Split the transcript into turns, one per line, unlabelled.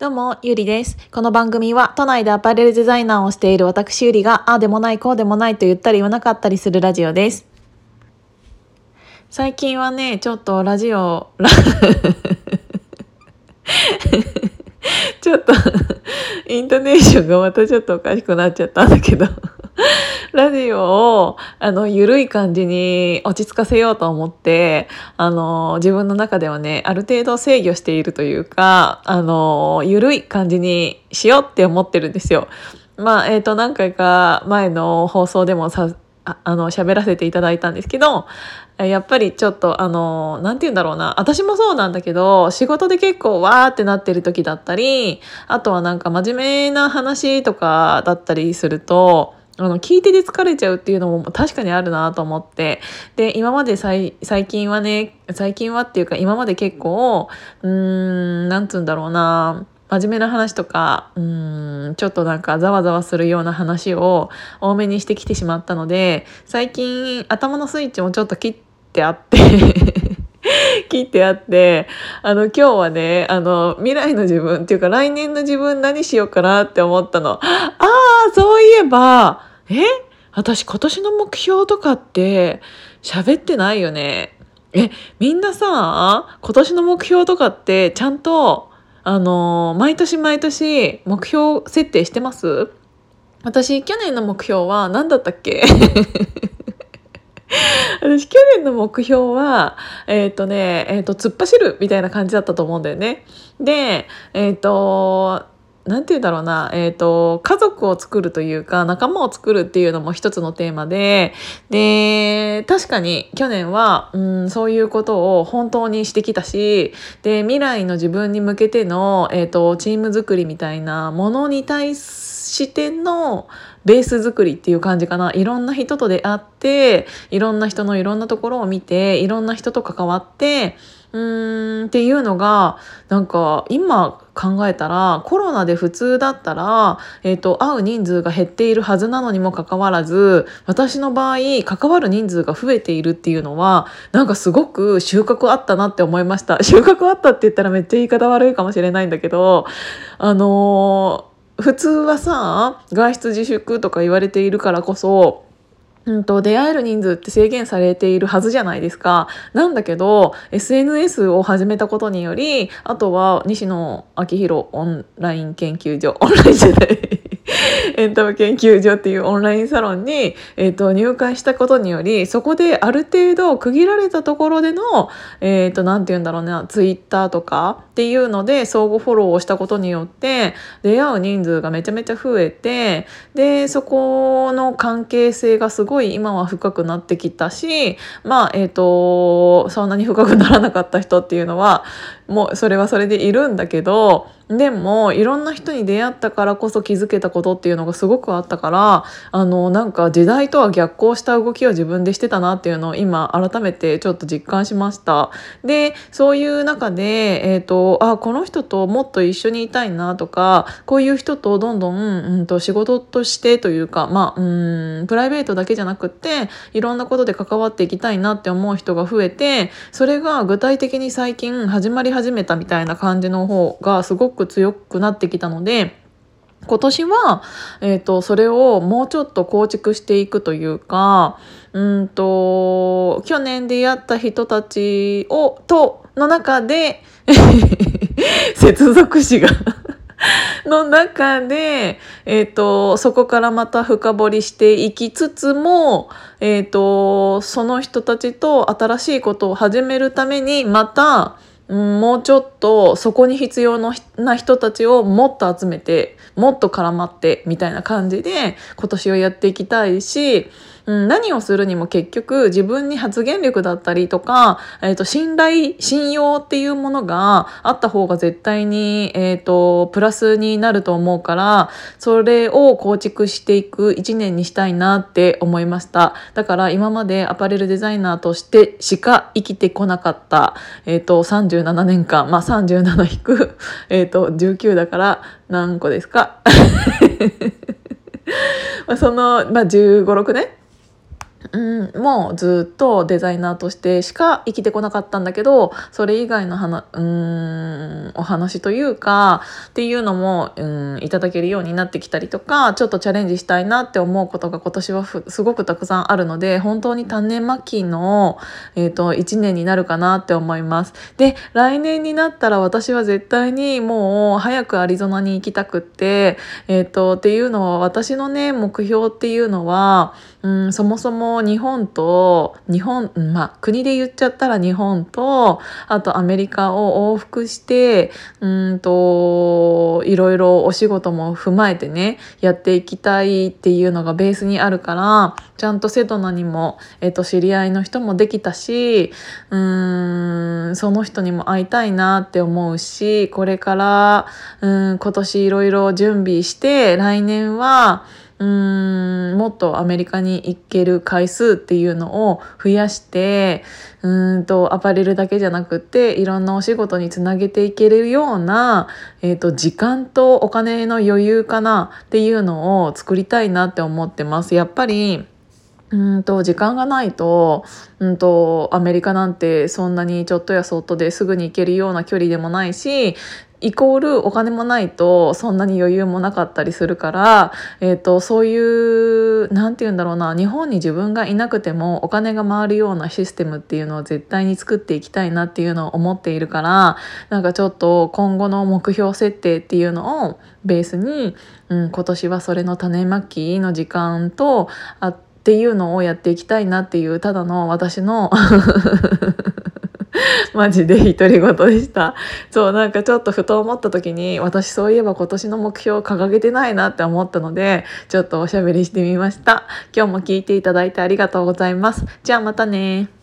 どうも、ゆりです。この番組は、都内でアパレルデザイナーをしている私ゆりが、ああでもない、こうでもないと言ったり言わなかったりするラジオです。最近はね、ちょっとラジオ、ちょっと、イントネーションがまたちょっとおかしくなっちゃったんだけど、ラジオを、あの、ゆるい感じに落ち着かせようと思って、あの、自分の中ではね、ある程度制御しているというか、あの、ゆるい感じにしようって思ってるんですよ。まあ、えっ、ー、と、何回か前の放送でもさ、ああの、喋らせていただいたんですけど、やっぱりちょっとあの、なんて言うんだろうな。私もそうなんだけど、仕事で結構わーってなってる時だったり、あとはなんか真面目な話とかだったりすると、あの、聞いてて疲れちゃうっていうのも確かにあるなと思って。で、今まで最近はね、最近はっていうか今まで結構、うーん、なんつうんだろうな、真面目な話とか、うーん、ちょっとなんかざわざわするような話を多めにしてきてしまったので、最近頭のスイッチもちょっと切ってあって 切ってあって、あの、今日はね、あの、未来の自分っていうか来年の自分何しようかなって思ったの。ああ、そういえば、え？私今年の目標とかって喋ってないよね。え、みんなさ、今年の目標とかってちゃんと、あの、毎年毎年目標設定してます私、去年の目標は何だったっけ？私、去年の目標は、えっ、ー、とね、えっ、ー、と、突っ走るみたいな感じだったと思うんだよね。で、えっ、と、なんて言うんだろうな、えっ、ー、と、家族を作るというか、仲間を作るっていうのも一つのテーマで、で、確かに去年は、うん、そういうことを本当にしてきたし、で、未来の自分に向けての、えっ、ー、と、チーム作りみたいなものに対してのベース作りっていう感じかな。いろんな人と出会って、いろんな人のいろんなところを見て、いろんな人と関わって、うーんっていうのがなんか今考えたらコロナで普通だったら、えーと、会う人数が減っているはずなのにもかかわらず私の場合関わる人数が増えているっていうのはなんかすごく収穫あったなって思いました。収穫あったって言ったらめっちゃ言い方悪いかもしれないんだけどあのー、普通はさ外出自粛とか言われているからこそうんと、出会える人数って制限されているはずじゃないですか。なんだけど、SNS を始めたことにより、あとは西野昭弘オンライン研究所、オンラインじゃないエンタメ研究所っていうオンラインサロンに、えーと、入会したことによりそこである程度区切られたところでのえっ、ー、と何て言うんだろうなツイッターとかっていうので相互フォローをしたことによって出会う人数がめちゃめちゃ増えてでそこの関係性がすごい今は深くなってきたしまあえっ、ー、とそんなに深くならなかった人っていうのはもうそれはそれでいるんだけどでもいろんな人に出会ったからこそ気づけたことっていうのがすごくあったからあのなんか時代とは逆行した動きを自分でしてたなっていうのを今改めてちょっと実感しました。でそういう中で、えーと、あこの人ともっと一緒にいたいなとかこういう人とどんどん、うんと、仕事としてというかまあうんプライベートだけじゃなくっていろんなことで関わっていきたいなって思う人が増えてそれが具体的に最近始まり始め始めたみたいな感じの方がすごく強くなってきたので今年は、えーと、それをもうちょっと構築していくというかうんと去年出会った人たちをとの中で 接続詞が の中で、え、ー、と、そこからまた深掘りしていきつつも、えっ、ー、と、その人たちと新しいことを始めるために、また、もうちょっとそこに必要な人たちをもっと集めてもっと絡まってみたいな感じで今年はやっていきたいしうん、何をするにも結局自分に発言力だったりとか、えっ、ー、と、信頼、信用っていうものがあった方が絶対に、えっ、ー、と、プラスになると思うから、それを構築していく一年にしたいなって思いました。だから今までアパレルデザイナーとしてしか生きてこなかった、えっ、ー、と、37年間、まあ37引く、えっと、19だから何個ですか？その、まあ、15、6年うん、もうずっとデザイナーとしてしか生きてこなかったんだけどそれ以外の話うんお話というかっていうのもうんいただけるようになってきたりとかちょっとチャレンジしたいなって思うことが今年はすごくたくさんあるので本当に種まきの、えーと、1年になるかなって思います。で来年になったら私は絶対にもう早くアリゾナに行きたくって、えーとっていうのは私のね目標っていうのはうんそもそも日本と日本まあ国で言っちゃったら日本とあとアメリカを往復してうんといろいろお仕事も踏まえてねやっていきたいっていうのがベースにあるからちゃんとセドナにも、えっと、知り合いの人もできたしうんその人にも会いたいなって思うしこれからうん今年いろいろ準備して来年はうんもっとアメリカに行ける回数っていうのを増やしてうんとアパレルだけじゃなくていろんなお仕事につなげていけるような、えーと、時間とお金の余裕かなっていうのを作りたいなって思ってます。やっぱりうんと時間がないと,、うんとアメリカなんてそんなにちょっとやそっとですぐに行けるような距離でもないしイコールお金もないとそんなに余裕もなかったりするから、えーと、そういう何て言うんだろうな日本に自分がいなくてもお金が回るようなシステムっていうのを絶対に作っていきたいなっていうのを思っているからなんかちょっと今後の目標設定っていうのをベースに、うん、今年はそれの種まきの時間とあっていうのをやっていきたいなっていうただの私の マジで独り言でした。そうなんかちょっとふと思った時に私そういえば今年の目標を掲げてないなって思ったのでちょっとおしゃべりしてみました。今日も聞いていただいてありがとうございます。じゃあまたね